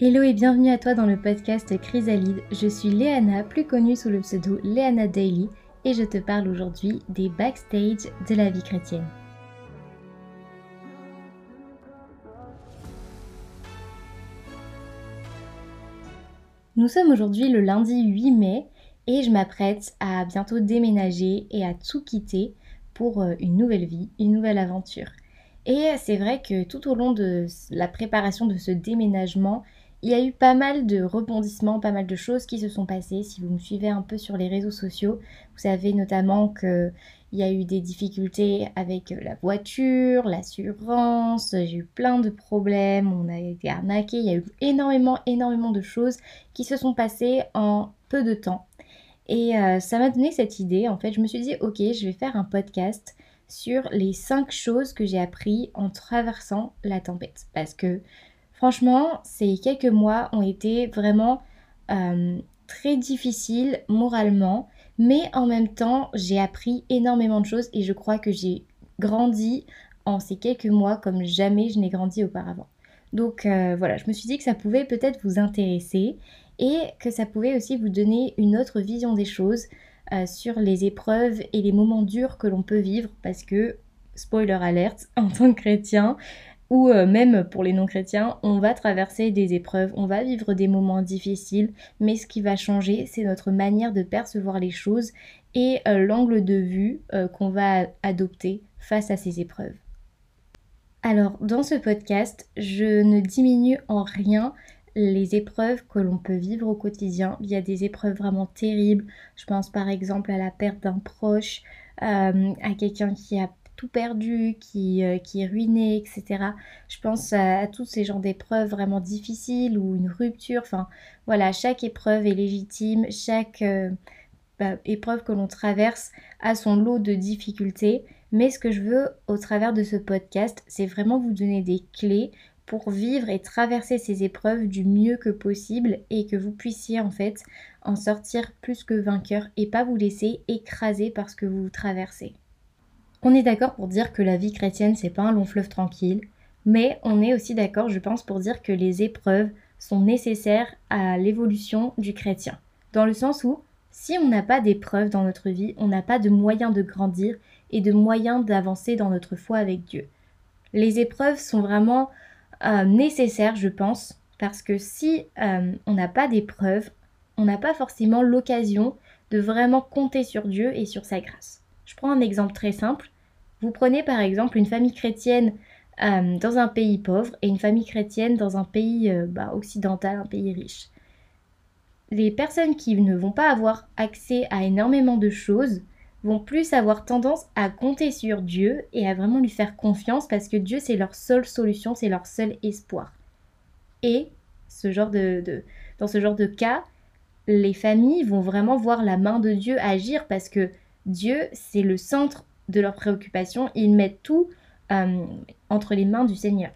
Hello et bienvenue à toi dans le podcast Chrysalide. Je suis Léana, plus connue sous le pseudo Léana Daily, et je te parle aujourd'hui des backstage de la vie chrétienne. Nous sommes aujourd'hui le lundi 8 mai et je m'apprête à bientôt déménager et à tout quitter pour euh, une nouvelle vie, une nouvelle aventure. Et c'est vrai que tout au long de la préparation de ce déménagement, il y a eu pas mal de rebondissements, pas mal de choses qui se sont passées. Si vous me suivez un peu sur les réseaux sociaux, vous savez notamment qu'il y a eu des difficultés avec la voiture, l'assurance, j'ai eu plein de problèmes, on a été arnaqué, il y a eu énormément, énormément de choses qui se sont passées en peu de temps. Et euh, ça m'a donné cette idée, en fait, je me suis dit, ok, je vais faire un podcast sur les 5 choses que j'ai appris en traversant la tempête. Parce que Franchement, ces quelques mois ont été vraiment euh, très difficiles moralement, mais en même temps, j'ai appris énormément de choses et je crois que j'ai grandi en ces quelques mois comme jamais je n'ai grandi auparavant. Donc euh, voilà, je me suis dit que ça pouvait peut-être vous intéresser et que ça pouvait aussi vous donner une autre vision des choses euh, sur les épreuves et les moments durs que l'on peut vivre parce que, spoiler alerte, en tant que chrétien, ou euh, même pour les non-chrétiens, on va traverser des épreuves, on va vivre des moments difficiles, mais ce qui va changer, c'est notre manière de percevoir les choses et euh, l'angle de vue euh, qu'on va adopter face à ces épreuves. Alors, dans ce podcast, je ne diminue en rien les épreuves que l'on peut vivre au quotidien. Il y a des épreuves vraiment terribles. Je pense par exemple à la perte d'un proche, à quelqu'un qui a tout perdu, qui, euh, est ruiné, etc. Je pense à, tous ces genres d'épreuves vraiment difficiles ou une rupture. Enfin, voilà, chaque épreuve est légitime, chaque euh, bah, épreuve que l'on traverse a son lot de difficultés. Mais ce que je veux au travers de ce podcast, c'est vraiment vous donner des clés pour vivre et traverser ces épreuves du mieux que possible et que vous puissiez en fait en sortir plus que vainqueur et pas vous laisser écraser parce que vous traversez. On est d'accord pour dire que la vie chrétienne, c'est pas un long fleuve tranquille, mais on est aussi d'accord, je pense, pour dire que les épreuves sont nécessaires à l'évolution du chrétien. Dans le sens où, si on n'a pas d'épreuves dans notre vie, on n'a pas de moyens de grandir et de moyens d'avancer dans notre foi avec Dieu. Les épreuves sont vraiment euh, nécessaires, je pense, parce que si euh, on n'a pas d'épreuves, on n'a pas forcément l'occasion de vraiment compter sur Dieu et sur sa grâce. Je prends un exemple très simple. Vous prenez par exemple une famille chrétienne euh, dans un pays pauvre et une famille chrétienne dans un pays euh, bah, occidental, un pays riche. Les personnes qui ne vont pas avoir accès à énormément de choses vont plus avoir tendance à compter sur Dieu et à vraiment lui faire confiance parce que Dieu c'est leur seule solution, c'est leur seul espoir. Et ce genre de, dans ce genre de cas, les familles vont vraiment voir la main de Dieu agir parce que Dieu, c'est le centre de leurs préoccupations. Ils mettent tout euh, entre les mains du Seigneur.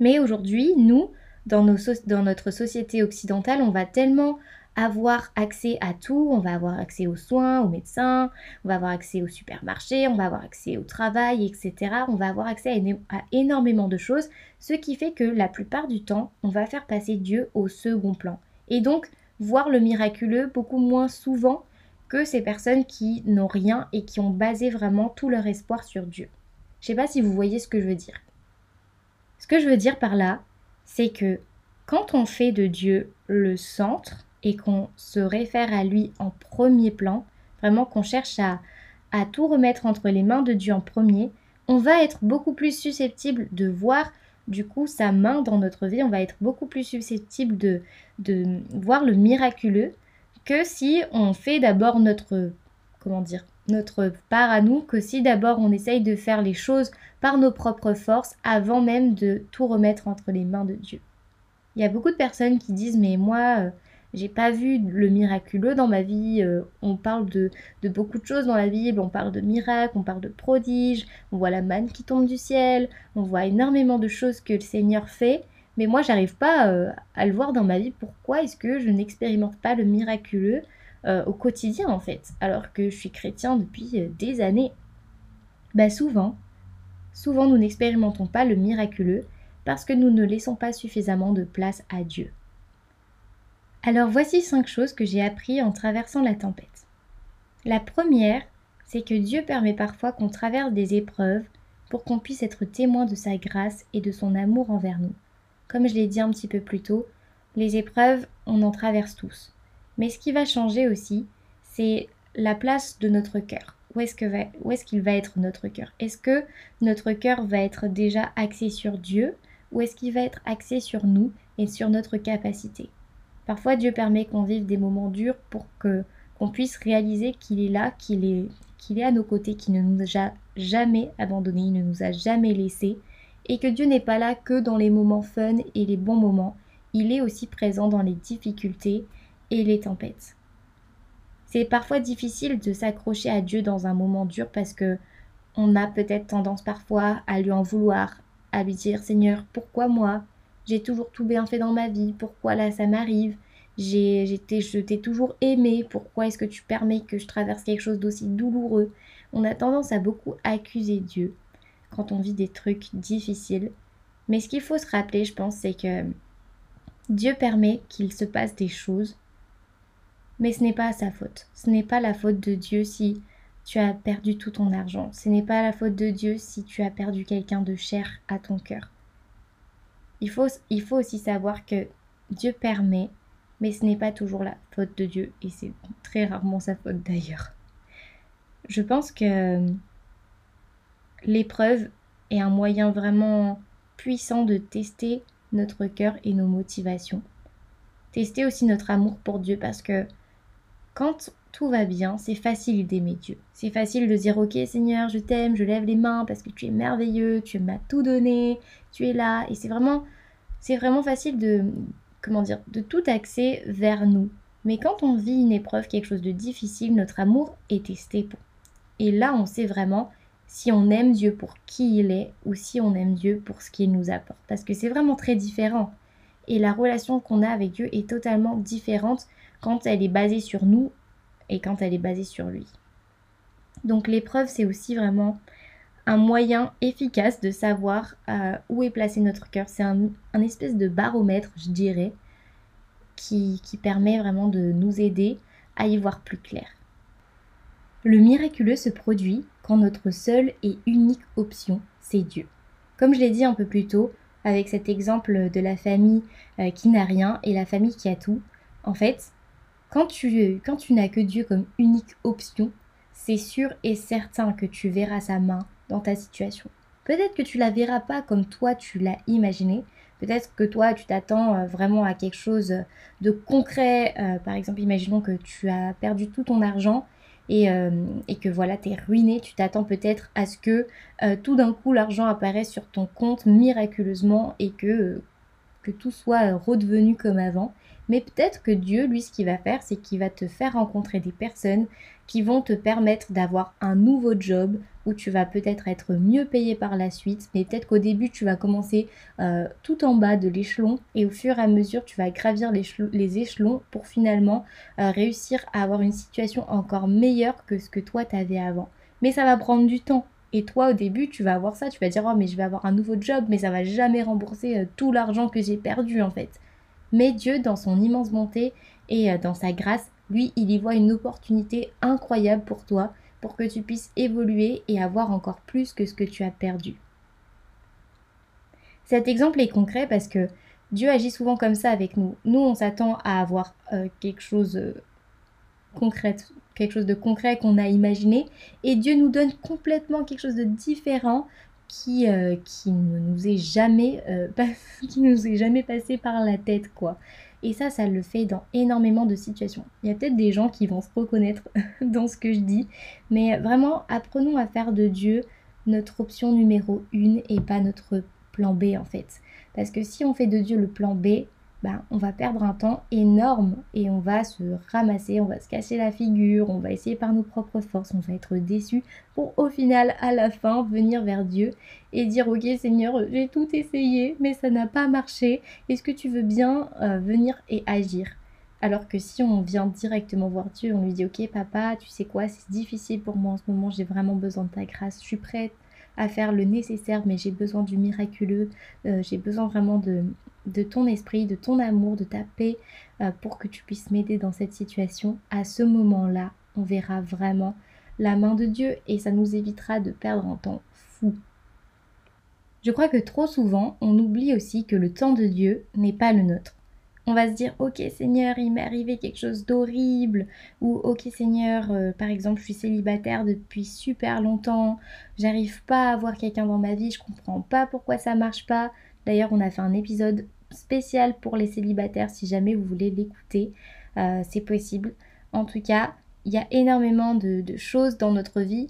Mais aujourd'hui, nous, dans, notre société occidentale, on va tellement avoir accès à tout, on va avoir accès aux soins, aux médecins, on va avoir accès au supermarché, on va avoir accès au travail, etc. On va avoir accès à, énormément de choses, ce qui fait que la plupart du temps, on va faire passer Dieu au second plan. Et donc, voir le miraculeux beaucoup moins souvent que ces personnes qui n'ont rien et qui ont basé vraiment tout leur espoir sur Dieu. Je sais pas si vous voyez ce que je veux dire. Ce que je veux dire par là, c'est que quand on fait de Dieu le centre et qu'on se réfère à lui en premier plan, vraiment qu'on cherche à, à tout remettre entre les mains de Dieu en premier, on va être beaucoup plus susceptible de voir du coup sa main dans notre vie, on va être beaucoup plus susceptible de, de voir le miraculeux que si on fait d'abord notre comment dire notre part à nous que si d'abord on essaye de faire les choses par nos propres forces avant même de tout remettre entre les mains de Dieu. Il y a beaucoup de personnes qui disent mais moi euh, j'ai pas vu le miraculeux dans ma vie, euh, on parle de, de, beaucoup de choses dans la Bible, on parle de miracles, on parle de prodiges, on voit la manne qui tombe du ciel, on voit énormément de choses que le Seigneur fait, mais moi, j'arrive pas euh, à le voir dans ma vie. Pourquoi est-ce que je n'expérimente pas le miraculeux euh, au quotidien, en fait, alors que je suis chrétien depuis euh, des années Bah souvent, souvent nous n'expérimentons pas le miraculeux parce que nous ne laissons pas suffisamment de place à Dieu. Alors voici cinq choses que j'ai appris en traversant la tempête. La première, c'est que Dieu permet parfois qu'on traverse des épreuves pour qu'on puisse être témoin de sa grâce et de son amour envers nous. Comme je l'ai dit un petit peu plus tôt, les épreuves, on en traverse tous. Mais ce qui va changer aussi, c'est la place de notre cœur. Où est-ce qu'il va, être notre cœur? Est-ce que notre cœur va être déjà axé sur Dieu? Ou est-ce qu'il va être axé sur nous et sur notre capacité? Parfois Dieu permet qu'on vive des moments durs pour que qu'on puisse réaliser qu'il est là, qu'il est, qu'il est à nos côtés, qu'il ne nous a jamais abandonnés, il ne nous a jamais laissés et que Dieu n'est pas là que dans les moments fun et les bons moments, il est aussi présent dans les difficultés et les tempêtes. C'est parfois difficile de s'accrocher à Dieu dans un moment dur parce que on a peut-être tendance parfois à lui en vouloir, à lui dire Seigneur, pourquoi moi? J'ai toujours tout bien fait dans ma vie, pourquoi là ça m'arrive? J'ai, j'étais, je t'ai toujours aimé, pourquoi est-ce que tu permets que je traverse quelque chose d'aussi douloureux? On a tendance à beaucoup accuser Dieu quand on vit des trucs difficiles. Mais ce qu'il faut se rappeler, je pense, c'est que Dieu permet qu'il se passe des choses, mais ce n'est pas sa faute. Ce n'est pas la faute de Dieu si tu as perdu tout ton argent. Ce n'est pas la faute de Dieu si tu as perdu quelqu'un de cher à ton cœur. Il faut, il faut aussi savoir que Dieu permet mais ce n'est pas toujours la faute de Dieu et c'est très rarement sa faute d'ailleurs. Je pense que l'épreuve est un moyen vraiment puissant de tester notre cœur et nos motivations. Tester aussi notre amour pour Dieu parce que quand tout va bien, c'est facile d'aimer Dieu. C'est facile de dire ok Seigneur, je t'aime, je lève les mains parce que tu es merveilleux, tu m'as tout donné, tu es là et c'est vraiment c'est vraiment facile de comment dire, de tout axer vers nous. Mais quand on vit une épreuve, quelque chose de difficile, notre amour est testé. Et là, on sait vraiment si on aime Dieu pour qui il est ou si on aime Dieu pour ce qu'il nous apporte. Parce que c'est vraiment très différent. Et la relation qu'on a avec Dieu est totalement différente quand elle est basée sur nous et quand elle est basée sur lui. Donc l'épreuve, c'est aussi vraiment un moyen efficace de savoir euh, où est placé notre cœur. C'est un, espèce de baromètre, je dirais, qui, qui permet vraiment de nous aider à y voir plus clair. Le miraculeux se produit quand notre seule et unique option, c'est Dieu. Comme je l'ai dit un peu plus tôt, avec cet exemple de la famille euh, qui n'a rien et la famille qui a tout, en fait, quand tu, quand tu n'as que Dieu comme unique option, c'est sûr et certain que tu verras sa main, dans ta situation. Peut-être que tu la verras pas comme toi tu l'as imaginé. Peut-être que toi tu t'attends euh, vraiment à quelque chose de concret. Euh, par exemple, imaginons que tu as perdu tout ton argent et, euh, et que voilà, tu es ruiné. Tu t'attends peut-être à ce que tout d'un coup l'argent apparaisse sur ton compte miraculeusement et que, que tout soit redevenu comme avant. Mais peut-être que Dieu, lui, ce qu'il va faire, c'est qu'il va te faire rencontrer des personnes qui vont te permettre d'avoir un nouveau job où tu vas peut-être être mieux payé par la suite. Mais peut-être qu'au début, tu vas commencer euh, tout en bas de l'échelon et au fur et à mesure, tu vas gravir les échelons pour finalement euh, réussir à avoir une situation encore meilleure que ce que toi, tu avais avant. Mais ça va prendre du temps. Et toi, au début, tu vas avoir ça, tu vas dire, oh, mais je vais avoir un nouveau job, mais ça va jamais rembourser euh, tout l'argent que j'ai perdu, en fait. Mais Dieu, dans son immense bonté et euh, dans sa grâce, lui, il y voit une opportunité incroyable pour toi, pour que tu puisses évoluer et avoir encore plus que ce que tu as perdu. Cet exemple est concret parce que Dieu agit souvent comme ça avec nous. Nous, on s'attend à avoir euh, quelque chose euh, concret, quelque chose de concret qu'on a imaginé, et Dieu nous donne complètement quelque chose de différent qui, euh, qui ne nous est jamais euh, nous est jamais passé par la tête quoi. Et ça, ça le fait dans énormément de situations. Il y a peut-être des gens qui vont se reconnaître dans ce que je dis, mais vraiment apprenons à faire de Dieu notre option numéro une et pas notre plan B en fait. Parce que si on fait de Dieu le plan B, bah, on va perdre un temps énorme et on va se ramasser, on va se casser la figure, on va essayer par nos propres forces, on va être déçu pour au final, à la fin, venir vers Dieu et dire Ok Seigneur, j'ai tout essayé, mais ça n'a pas marché. Est-ce que tu veux bien euh, venir et agir? Alors que si on vient directement voir Dieu, on lui dit Ok papa, tu sais quoi, c'est difficile pour moi en ce moment, j'ai vraiment besoin de ta grâce, je suis prête à faire le nécessaire, mais j'ai besoin du miraculeux, euh, j'ai besoin vraiment de, de ton esprit, de ton amour, de ta paix euh, pour que tu puisses m'aider dans cette situation. À ce moment-là, on verra vraiment la main de Dieu et ça nous évitera de perdre un temps fou. Je crois que trop souvent, on oublie aussi que le temps de Dieu n'est pas le nôtre on va se dire ok Seigneur il m'est arrivé quelque chose d'horrible ou ok Seigneur euh, par exemple je suis célibataire depuis super longtemps j'arrive pas à avoir quelqu'un dans ma vie je comprends pas pourquoi ça marche pas d'ailleurs on a fait un épisode spécial pour les célibataires si jamais vous voulez l'écouter. Euh, c'est possible. En tout cas il y a énormément de, choses dans notre vie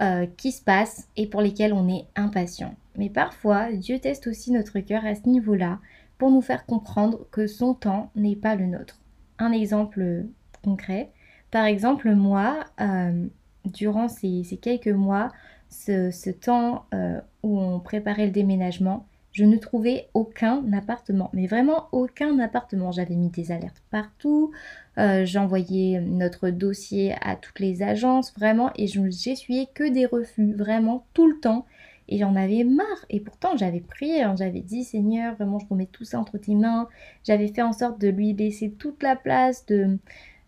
euh, qui se passent et pour lesquelles on est impatient. Mais parfois Dieu teste aussi notre cœur à ce niveau là pour nous faire comprendre que son temps n'est pas le nôtre. Un exemple concret, par exemple moi, euh, durant ces, quelques mois, ce, temps euh, où on préparait le déménagement, je ne trouvais aucun appartement, mais vraiment aucun appartement. J'avais mis des alertes partout, euh, j'envoyais notre dossier à toutes les agences, vraiment, et je n'essuyais que des refus, vraiment tout le temps. Et j'en avais marre. Et pourtant, j'avais prié, hein. j'avais dit Seigneur, vraiment, je remets tout ça entre tes mains. J'avais fait en sorte de lui laisser toute la place, de,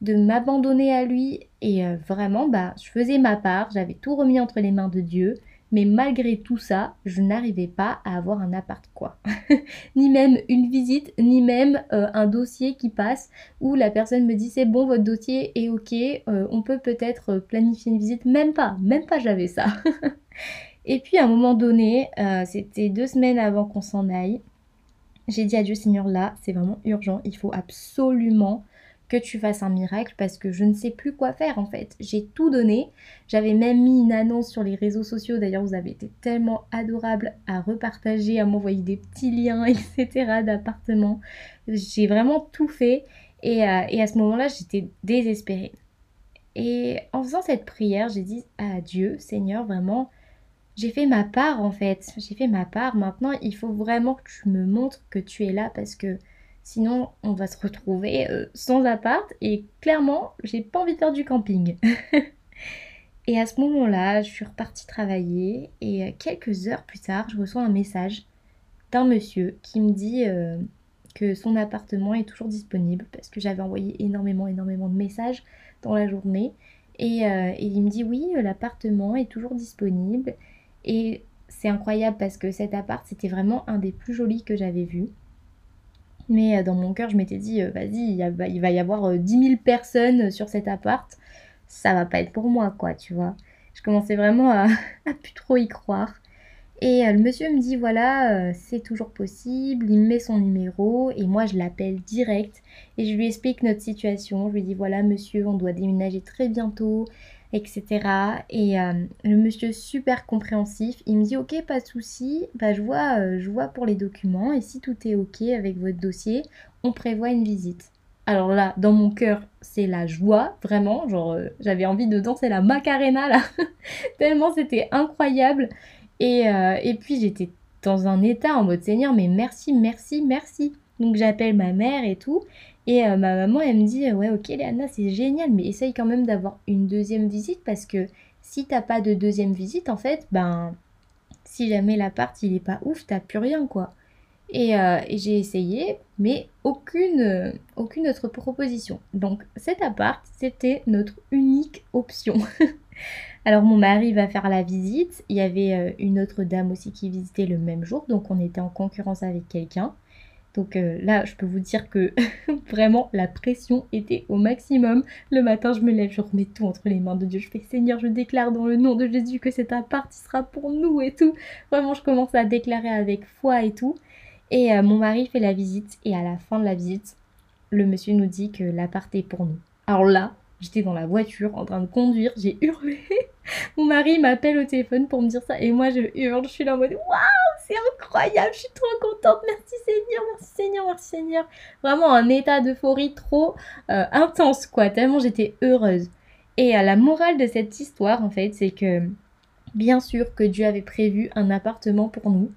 de m'abandonner à lui. Et euh, vraiment, bah, je faisais ma part, j'avais tout remis entre les mains de Dieu. Mais malgré tout ça, je n'arrivais pas à avoir un appart quoi. ni même une visite, ni même euh, un dossier qui passe où la personne me dit c'est bon, votre dossier est ok, euh, on peut peut-être planifier une visite. Même pas, même pas j'avais ça. Et puis à un moment donné, euh, c'était deux semaines avant qu'on s'en aille, j'ai dit à Dieu Seigneur là, c'est vraiment urgent, il faut absolument que tu fasses un miracle parce que je ne sais plus quoi faire en fait. J'ai tout donné. J'avais même mis une annonce sur les réseaux sociaux. D'ailleurs, vous avez été tellement adorable à repartager, à m'envoyer des petits liens, etc. d'appartements. J'ai vraiment tout fait. Et, euh, et à ce moment-là, j'étais désespérée. Et en faisant cette prière, j'ai dit à Dieu, Seigneur, vraiment, j'ai fait ma part en fait. J'ai fait ma part. Maintenant, il faut vraiment que tu me montres que tu es là parce que sinon, on va se retrouver euh, sans appart. Et clairement, j'ai pas envie de faire du camping. et à ce moment-là, je suis repartie travailler. Et euh, quelques heures plus tard, je reçois un message d'un monsieur qui me dit euh, que son appartement est toujours disponible parce que j'avais envoyé énormément, énormément de messages dans la journée. Et, il me dit oui, l'appartement est toujours disponible et c'est incroyable parce que cet appart, c'était vraiment un des plus jolis que j'avais vu. Mais euh, dans mon cœur, je m'étais dit, euh, vas-y, il, va y avoir 10 euh, 000 personnes sur cet appart. Ça va pas être pour moi, quoi, tu vois. Je commençais vraiment à, à plus trop y croire. Et le monsieur me dit, voilà, c'est toujours possible. Il me met son numéro et moi, je l'appelle direct. Et je lui explique notre situation. Je lui dis, voilà, monsieur, on doit déménager très bientôt etc. Et euh, le monsieur super compréhensif, il me dit ok pas de souci, bah je vois, euh, je vois pour les documents et si tout est ok avec votre dossier, on prévoit une visite. Alors là, dans mon cœur, c'est la joie, vraiment, genre euh, j'avais envie de danser la Macarena là, tellement c'était incroyable. Et, et puis j'étais dans un état en mode Seigneur, mais merci, merci, merci. Donc j'appelle ma mère et tout. Et euh, ma maman, elle me dit Ouais, ok, Léana, c'est génial, mais essaye quand même d'avoir une deuxième visite parce que si t'as pas de deuxième visite, en fait, ben, si jamais l'appart il est pas ouf, t'as plus rien quoi. Et, euh, j'ai essayé, mais aucune, aucune autre proposition. Donc cet appart, c'était notre unique option. Alors mon mari va faire la visite. Il y avait euh, une autre dame aussi qui visitait le même jour, donc on était en concurrence avec quelqu'un. Donc euh, là, je peux vous dire que vraiment la pression était au maximum. Le matin, je me lève, je remets tout entre les mains de Dieu. Je fais Seigneur, je déclare dans le nom de Jésus que cet appart sera pour nous et tout. Vraiment, je commence à déclarer avec foi et tout. Et euh, mon mari fait la visite et à la fin de la visite, le monsieur nous dit que l'appart est pour nous. Alors là, j'étais dans la voiture en train de conduire, j'ai hurlé. Mon mari m'appelle au téléphone pour me dire ça et moi je hurle, je suis là en mode waouh, c'est incroyable, je suis trop contente, merci Seigneur, merci Seigneur, merci Seigneur. Vraiment un état d'euphorie trop euh, intense quoi, tellement j'étais heureuse. Et à la morale de cette histoire en fait, c'est que bien sûr que Dieu avait prévu un appartement pour nous,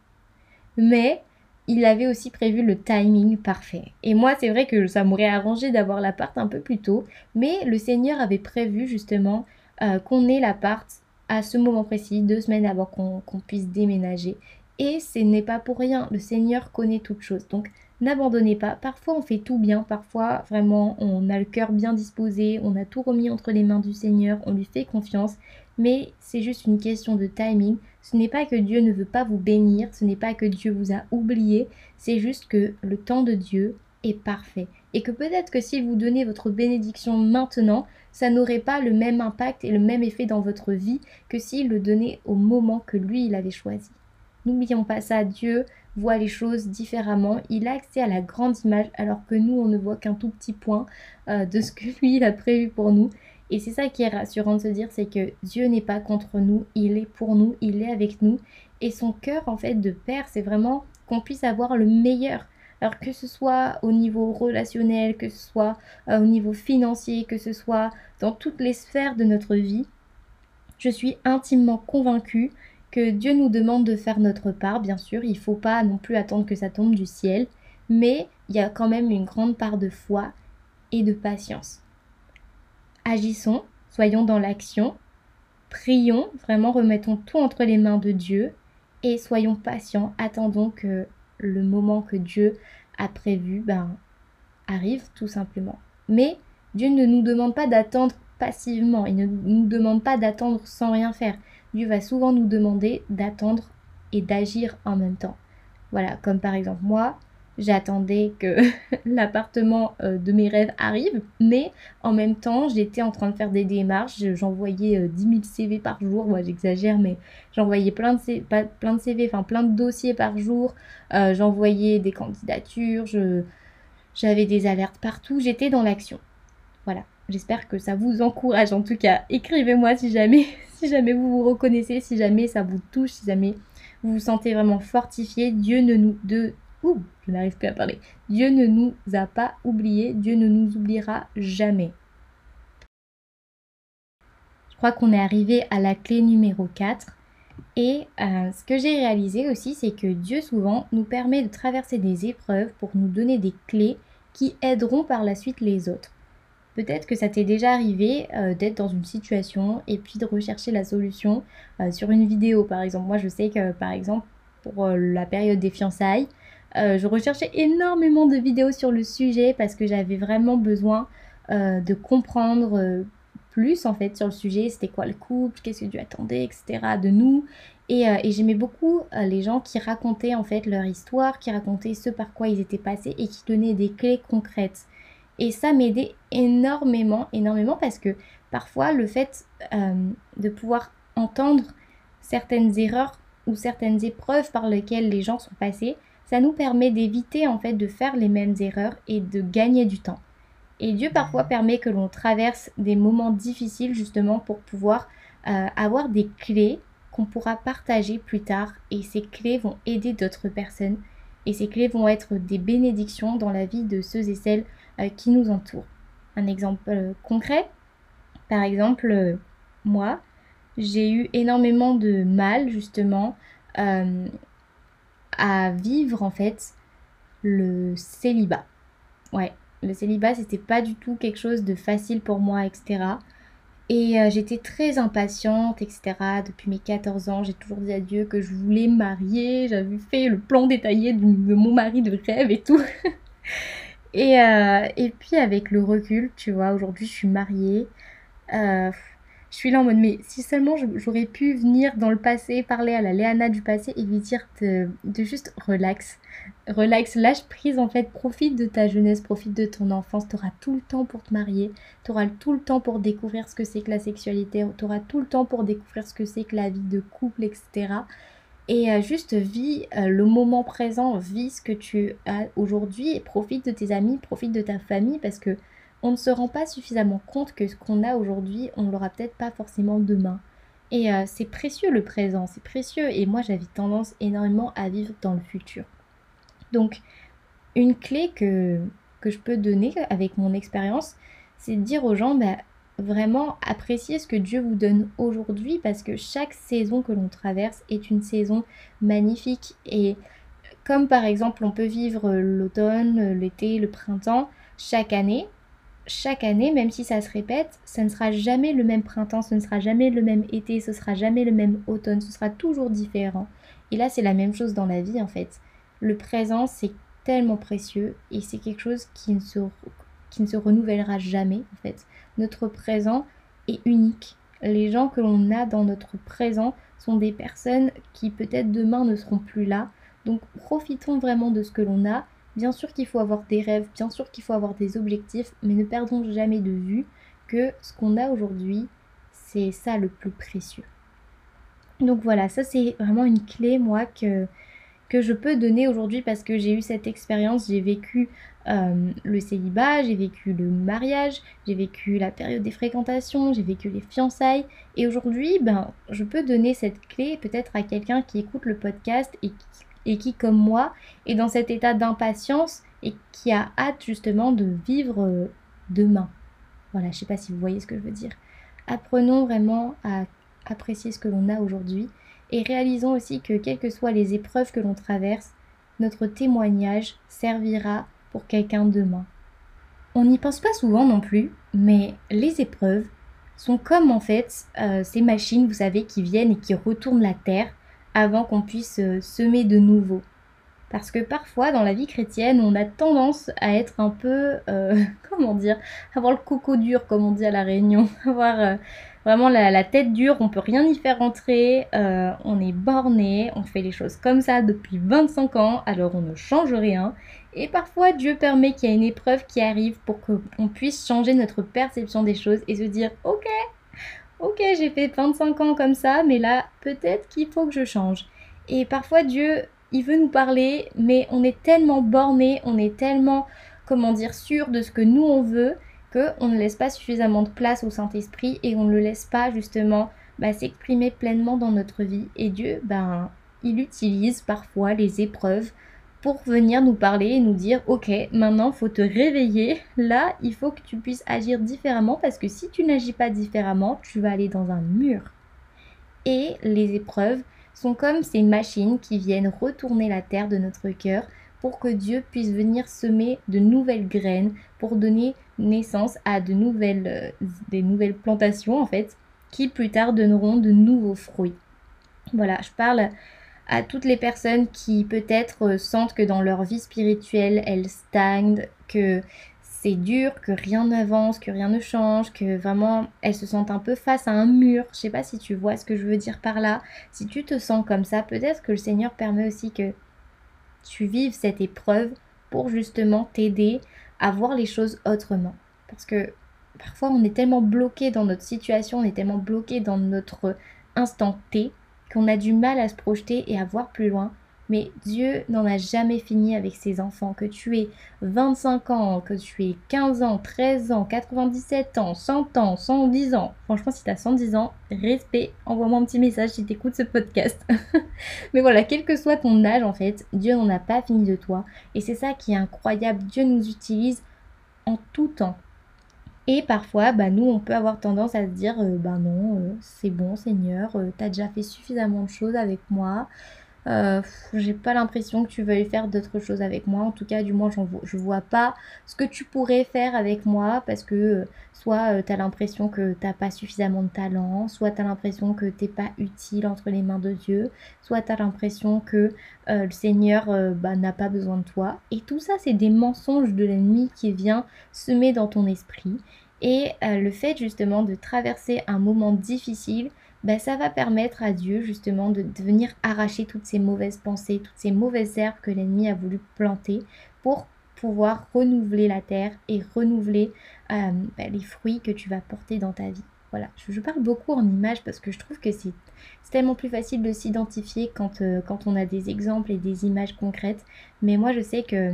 mais il avait aussi prévu le timing parfait. Et moi, c'est vrai que ça m'aurait arrangé d'avoir l'appart un peu plus tôt, mais le Seigneur avait prévu justement euh, qu'on ait l'appart à ce moment précis, deux semaines avant qu'on puisse déménager. Et ce n'est pas pour rien, le Seigneur connaît toutes choses. Donc n'abandonnez pas. Parfois on fait tout bien, parfois vraiment on a le cœur bien disposé, on a tout remis entre les mains du Seigneur, on lui fait confiance. Mais c'est juste une question de timing. Ce n'est pas que Dieu ne veut pas vous bénir, ce n'est pas que Dieu vous a oublié, c'est juste que le temps de Dieu parfait. Et que peut-être que si vous donnez votre bénédiction maintenant, ça n'aurait pas le même impact et le même effet dans votre vie que s'il le donnait au moment que lui, il avait choisi. N'oublions pas ça, Dieu voit les choses différemment, il a accès à la grande image alors que nous, on ne voit qu'un tout petit point euh, de ce que lui, il a prévu pour nous. Et c'est ça qui est rassurant de se dire, c'est que Dieu n'est pas contre nous, il est pour nous, il est avec nous. Et son cœur, en fait, de père, c'est vraiment qu'on puisse avoir le meilleur. Que ce soit au niveau relationnel, que ce soit euh, au niveau financier, que ce soit dans toutes les sphères de notre vie, je suis intimement convaincue que Dieu nous demande de faire notre part, bien sûr, il ne faut pas non plus attendre que ça tombe du ciel, mais il y a quand même une grande part de foi et de patience. Agissons, soyons dans l'action, prions, vraiment remettons tout entre les mains de Dieu et soyons patients, attendons que le moment que Dieu a prévu ben, arrive tout simplement. Mais Dieu ne nous demande pas d'attendre passivement, il ne nous demande pas d'attendre sans rien faire. Dieu va souvent nous demander d'attendre et d'agir en même temps. Voilà, comme par exemple moi, j'attendais que l'appartement euh, de mes rêves arrive, mais en même temps, j'étais en train de faire des démarches, j'envoyais 10 000 CV par jour, moi j'exagère, mais j'envoyais plein de, CV, de CV, enfin plein de dossiers par jour, euh, j'envoyais des candidatures, j'avais des alertes partout, j'étais dans l'action. Voilà. J'espère que ça vous encourage. En tout cas, écrivez-moi si jamais, si jamais vous vous reconnaissez, si jamais ça vous touche, si jamais vous vous sentez vraiment fortifié. Dieu ne nous Ouh, je n'arrive plus à parler. Dieu ne nous a pas oubliés. Dieu ne nous oubliera jamais. Je crois qu'on est arrivé à la clé numéro 4. Et euh, ce que j'ai réalisé aussi, c'est que Dieu souvent nous permet de traverser des épreuves pour nous donner des clés qui aideront par la suite les autres. Peut-être que ça t'est déjà arrivé euh, d'être dans une situation et puis de rechercher la solution euh, sur une vidéo par exemple. Moi je sais que par exemple pour la période des fiançailles, je recherchais énormément de vidéos sur le sujet parce que j'avais vraiment besoin de comprendre plus en fait sur le sujet. C'était quoi le couple, qu'est-ce que Dieu attendait, etc. de nous. Et, et j'aimais beaucoup les gens qui racontaient en fait leur histoire, qui racontaient ce par quoi ils étaient passés et qui donnaient des clés concrètes. Et ça m'aidait énormément, énormément parce que parfois le fait euh, de pouvoir entendre certaines erreurs ou certaines épreuves par lesquelles les gens sont passés, ça nous permet d'éviter en fait de faire les mêmes erreurs et de gagner du temps. Et Dieu parfois permet que l'on traverse des moments difficiles justement pour pouvoir euh, avoir des clés qu'on pourra partager plus tard et ces clés vont aider d'autres personnes et ces clés vont être des bénédictions dans la vie de ceux et celles euh, qui nous entourent. Un exemple euh, concret, par exemple, moi, j'ai eu énormément de mal justement à vivre en fait le célibat. Ouais, le célibat c'était pas du tout quelque chose de facile pour moi, etc. Et j'étais très impatiente, etc. Depuis mes 14 ans, j'ai toujours dit à Dieu que je voulais marier. J'avais fait le plan détaillé de mon mari de rêve et tout. Et, euh, et puis avec le recul, tu vois, aujourd'hui je suis mariée. Euh, je suis là en mode, mais si seulement j'aurais pu venir dans le passé, parler à la Léana du passé et lui dire de, de, juste relax. Relax, lâche prise en fait, profite de ta jeunesse, profite de ton enfance. Tu auras tout le temps pour te marier, tu auras tout le temps pour découvrir ce que c'est que la sexualité, tu auras tout le temps pour découvrir ce que c'est que la vie de couple, etc. Et euh, juste vis euh, le moment présent, vis ce que tu as aujourd'hui et profite de tes amis, profite de ta famille parce que on ne se rend pas suffisamment compte que ce qu'on a aujourd'hui, on ne l'aura peut-être pas forcément demain. Et euh, c'est précieux le présent, c'est précieux. Et moi j'avais tendance énormément à vivre dans le futur. Donc une clé que, je peux donner avec mon expérience, c'est de dire aux gens, bah, vraiment apprécier ce que Dieu vous donne aujourd'hui parce que chaque saison que l'on traverse est une saison magnifique et comme par exemple on peut vivre l'automne, l'été, le printemps chaque année, chaque année, même si ça se répète, ça ne sera jamais le même printemps, ce ne sera jamais le même été, ce sera jamais le même automne, ce sera toujours différent. Et là, c'est la même chose dans la vie en fait. Le présent, c'est tellement précieux et c'est quelque chose qui ne, se, qui ne se renouvellera jamais en fait. Notre présent est unique. Les gens que l'on a dans notre présent sont des personnes qui peut-être demain ne seront plus là. Donc profitons vraiment de ce que l'on a Bien sûr qu'il faut avoir des rêves, bien sûr qu'il faut avoir des objectifs, mais ne perdons jamais de vue que ce qu'on a aujourd'hui, c'est ça le plus précieux. Donc voilà, ça c'est vraiment une clé, moi, que, que je peux donner aujourd'hui parce que j'ai eu cette expérience, j'ai vécu euh, le célibat, j'ai vécu le mariage, j'ai vécu la période des fréquentations, j'ai vécu les fiançailles. Et aujourd'hui, ben, je peux donner cette clé peut-être à quelqu'un qui écoute le podcast et qui et qui, comme moi, est dans cet état d'impatience et qui a hâte justement de vivre euh, demain. Voilà, je ne sais pas si vous voyez ce que je veux dire. Apprenons vraiment à apprécier ce que l'on a aujourd'hui et réalisons aussi que quelles que soient les épreuves que l'on traverse, notre témoignage servira pour quelqu'un demain. On n'y pense pas souvent non plus, mais les épreuves sont comme en fait euh, ces machines, vous savez, qui viennent et qui retournent la terre avant qu'on puisse euh, semer de nouveau. Parce que parfois dans la vie chrétienne, on a tendance à être un peu, euh, comment dire, avoir le coco dur, comme on dit à la Réunion, avoir euh, vraiment la, tête dure, on peut rien y faire entrer, on est borné, on fait les choses comme ça depuis 25 ans, alors on ne change rien. Et parfois Dieu permet qu'il y ait une épreuve qui arrive pour qu'on puisse changer notre perception des choses et se dire, ok, ok, j'ai fait 25 ans comme ça, mais là, peut-être qu'il faut que je change. Et parfois, Dieu, il veut nous parler, mais on est tellement borné, on est tellement, comment dire, sûr de ce que nous on veut, qu'on ne laisse pas suffisamment de place au Saint-Esprit et on ne le laisse pas justement bah, s'exprimer pleinement dans notre vie. Et Dieu, ben, il utilise parfois les épreuves pour venir nous parler et nous dire ok maintenant faut te réveiller. Là il faut que tu puisses agir différemment parce que si tu n'agis pas différemment tu vas aller dans un mur. Et les épreuves sont comme ces machines qui viennent retourner la terre de notre cœur pour que Dieu puisse venir semer de nouvelles graines pour donner naissance à de nouvelles euh, des nouvelles plantations en fait qui plus tard donneront de nouveaux fruits. Voilà je parle à toutes les personnes qui peut-être euh, sentent que dans leur vie spirituelle, elles stagnent, que c'est dur, que rien n'avance, que rien ne change, que vraiment elles se sentent un peu face à un mur. Je sais pas si tu vois ce que je veux dire par là. Si tu te sens comme ça, peut-être que le Seigneur permet aussi que tu vives cette épreuve pour justement t'aider à voir les choses autrement. Parce que parfois on est tellement bloqué dans notre situation, on est tellement bloqué dans notre instant T qu'on a du mal à se projeter et à voir plus loin. Mais Dieu n'en a jamais fini avec ses enfants. Que tu aies 25 ans, que tu aies 15 ans, 13 ans, 97 ans, 100 ans, 110 ans. Franchement, si tu as 110 ans, respect, envoie-moi un petit message si tu écoutes ce podcast. Mais voilà, quel que soit ton âge, en fait, Dieu n'en a pas fini de toi. Et c'est ça qui est incroyable. Dieu nous utilise en tout temps. Et parfois, bah, nous, on peut avoir tendance à se dire, bah non, euh, c'est bon Seigneur, euh, t'as déjà fait suffisamment de choses avec moi. J'ai pas l'impression que tu veuilles faire d'autres choses avec moi. En tout cas, du moins, je vois pas ce que tu pourrais faire avec moi parce que soit tu as l'impression que t'as pas suffisamment de talent, soit tu as l'impression que t'es pas utile entre les mains de Dieu, soit tu as l'impression que le Seigneur bah, n'a pas besoin de toi. Et tout ça, c'est des mensonges de l'ennemi qui vient semer dans ton esprit. Et euh, le fait justement de traverser un moment difficile, ben, ça va permettre à Dieu justement de, venir arracher toutes ces mauvaises pensées, toutes ces mauvaises herbes que l'ennemi a voulu planter pour pouvoir renouveler la terre et renouveler euh, ben, les fruits que tu vas porter dans ta vie. Voilà, je, parle beaucoup en images parce que je trouve que c'est tellement plus facile de s'identifier quand, euh, quand on a des exemples et des images concrètes. Mais moi je sais que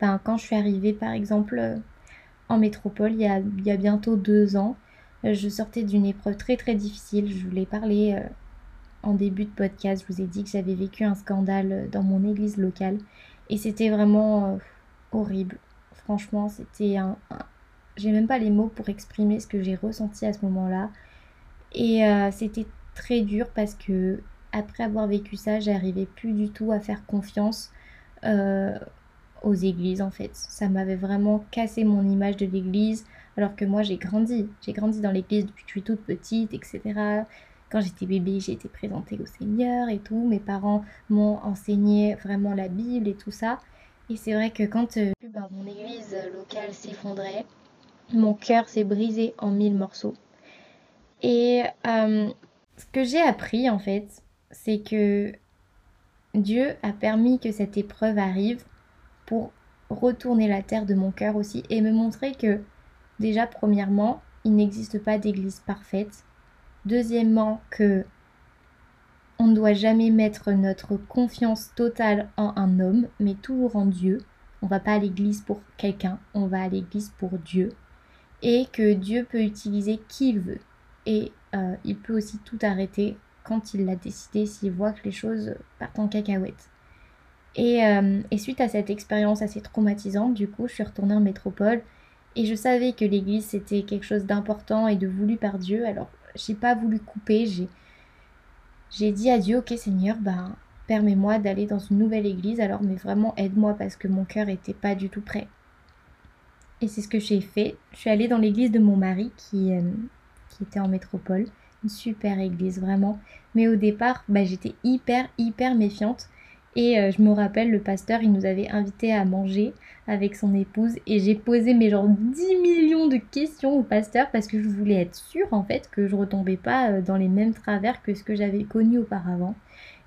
ben, quand je suis arrivée par exemple en métropole il y a, bientôt deux ans. Euh, je sortais d'une épreuve très très difficile. Je voulais parler euh, en début de podcast. Je vous ai dit que j'avais vécu un scandale euh, dans mon église locale. Et c'était vraiment horrible. Franchement, c'était un, J'ai même pas les mots pour exprimer ce que j'ai ressenti à ce moment-là. Et c'était très dur parce que après avoir vécu ça, j'arrivais plus du tout à faire confiance aux églises en fait. Ça m'avait vraiment cassé mon image de l'église, alors que moi j'ai grandi. J'ai grandi dans l'église depuis que je suis toute petite, etc. Quand j'étais bébé, j'ai été présentée au Seigneur et tout. Mes parents m'ont enseigné vraiment la Bible et tout ça. Et c'est vrai que quand euh, ben, mon église locale s'effondrait, mon cœur s'est brisé en mille morceaux. Et euh, ce que j'ai appris en fait, c'est que Dieu a permis que cette épreuve arrive pour retourner la terre de mon cœur aussi et me montrer que déjà premièrement, il n'existe pas d'église parfaite. Deuxièmement, que on ne doit jamais mettre notre confiance totale en un homme, mais toujours en Dieu. On va pas à l'église pour quelqu'un, on va à l'église pour Dieu. Et que Dieu peut utiliser qui il veut. Et euh, il peut aussi tout arrêter quand il l'a décidé, s'il voit que les choses partent en cacahuète. Et, euh, et suite à cette expérience assez traumatisante, du coup, je suis retournée en métropole et je savais que l'église c'était quelque chose d'important et de voulu par Dieu. Alors, j'ai pas voulu couper, j'ai dit à Dieu, ok Seigneur, ben, permets-moi d'aller dans une nouvelle église, alors mais vraiment aide-moi parce que mon cœur n'était pas du tout prêt. Et c'est ce que j'ai fait. Je suis allée dans l'église de mon mari qui, euh, était en métropole. Une super église, vraiment. Mais au départ, bah, j'étais hyper, hyper méfiante. Et euh, je me rappelle, le pasteur, il nous avait invités à manger avec son épouse. Et j'ai posé mes genre 10 millions de questions au pasteur parce que je voulais être sûre en fait que je retombais pas euh, dans les mêmes travers que ce que j'avais connu auparavant.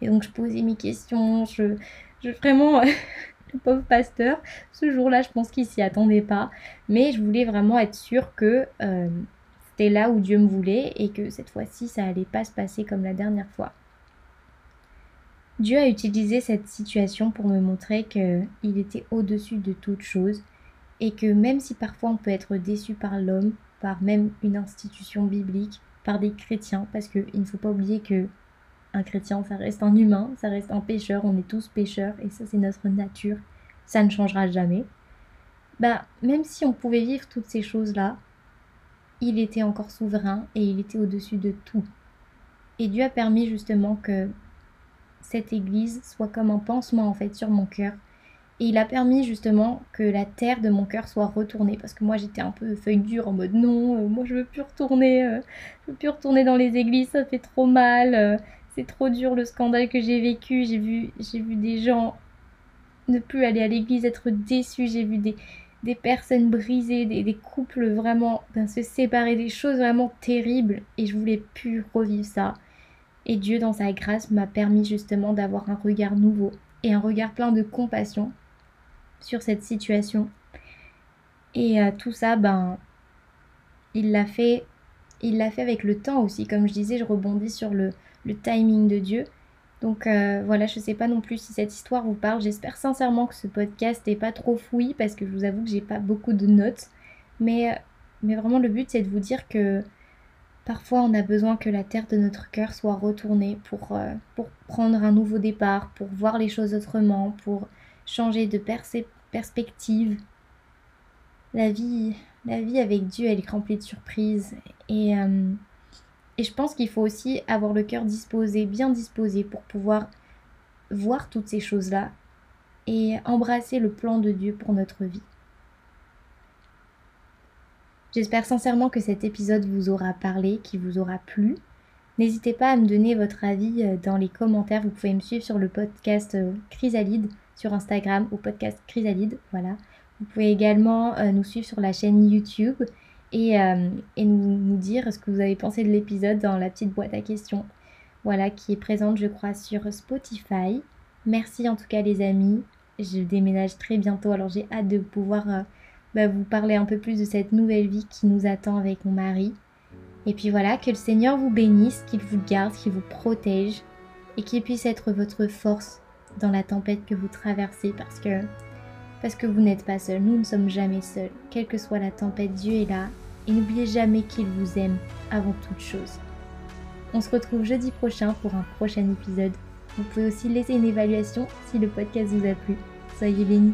Et donc je posais mes questions. Je, vraiment. le pauvre pasteur, ce jour-là, je pense qu'il s'y attendait pas. Mais je voulais vraiment être sûre que euh, c'était là où Dieu me voulait et que cette fois-ci, ça allait pas se passer comme la dernière fois. Dieu a utilisé cette situation pour me montrer qu'il était au-dessus de toute chose et que même si parfois on peut être déçu par l'homme, par même une institution biblique, par des chrétiens, parce qu'il ne faut pas oublier que un chrétien, ça reste un humain, ça reste un pécheur, on est tous pécheurs et ça c'est notre nature, ça ne changera jamais. Bah, même si on pouvait vivre toutes ces choses-là, il était encore souverain et il était au-dessus de tout. Et Dieu a permis justement que cette église soit comme un pansement en fait sur mon cœur. Et il a permis justement que la terre de mon cœur soit retournée parce que moi j'étais un peu feuille dure en mode non, euh, moi je veux plus retourner, euh, je veux plus retourner dans les églises, ça fait trop mal, euh, c'est trop dur le scandale que j'ai vécu, j'ai vu, j'ai vu des gens ne plus aller à l'église, être déçus, j'ai vu des, personnes brisées, des, couples vraiment se séparer, des choses vraiment terribles et je voulais plus revivre ça. Et Dieu, dans sa grâce, m'a permis justement d'avoir un regard nouveau et un regard plein de compassion sur cette situation. Et euh, tout ça, ben, il l'a fait, il l'a fait avec le temps aussi. Comme je disais, je rebondis sur le, le timing de Dieu. Donc euh, voilà, je ne sais pas non plus si cette histoire vous parle. J'espère sincèrement que ce podcast n'est pas trop fouillis parce que je vous avoue que j'ai pas beaucoup de notes. Mais, mais vraiment, le but, c'est de vous dire que Parfois, on a besoin que la terre de notre cœur soit retournée pour, euh, prendre un nouveau départ, pour voir les choses autrement, pour changer de perspective. La vie, la vie avec Dieu, elle est remplie de surprises. Et, euh, et je pense qu'il faut aussi avoir le cœur disposé, bien disposé, pour pouvoir voir toutes ces choses-là et embrasser le plan de Dieu pour notre vie. J'espère sincèrement que cet épisode vous aura parlé, qu'il vous aura plu. N'hésitez pas à me donner votre avis euh, dans les commentaires. Vous pouvez me suivre sur le podcast euh, Chrysalide sur Instagram ou podcast Chrysalide. Voilà. Vous pouvez également euh, nous suivre sur la chaîne YouTube et, nous, dire ce que vous avez pensé de l'épisode dans la petite boîte à questions. Voilà, qui est présente, je crois, sur Spotify. Merci en tout cas, les amis. Je déménage très bientôt, alors j'ai hâte de pouvoir bah, vous parler un peu plus de cette nouvelle vie qui nous attend avec mon mari. Et puis voilà, que le Seigneur vous bénisse, qu'il vous garde, qu'il vous protège et qu'il puisse être votre force dans la tempête que vous traversez parce que parce que vous n'êtes pas seul, nous ne sommes jamais seuls. Quelle que soit la tempête, Dieu est là et n'oubliez jamais qu'il vous aime avant toute chose. On se retrouve jeudi prochain pour un prochain épisode. Vous pouvez aussi laisser une évaluation si le podcast vous a plu. Soyez bénis.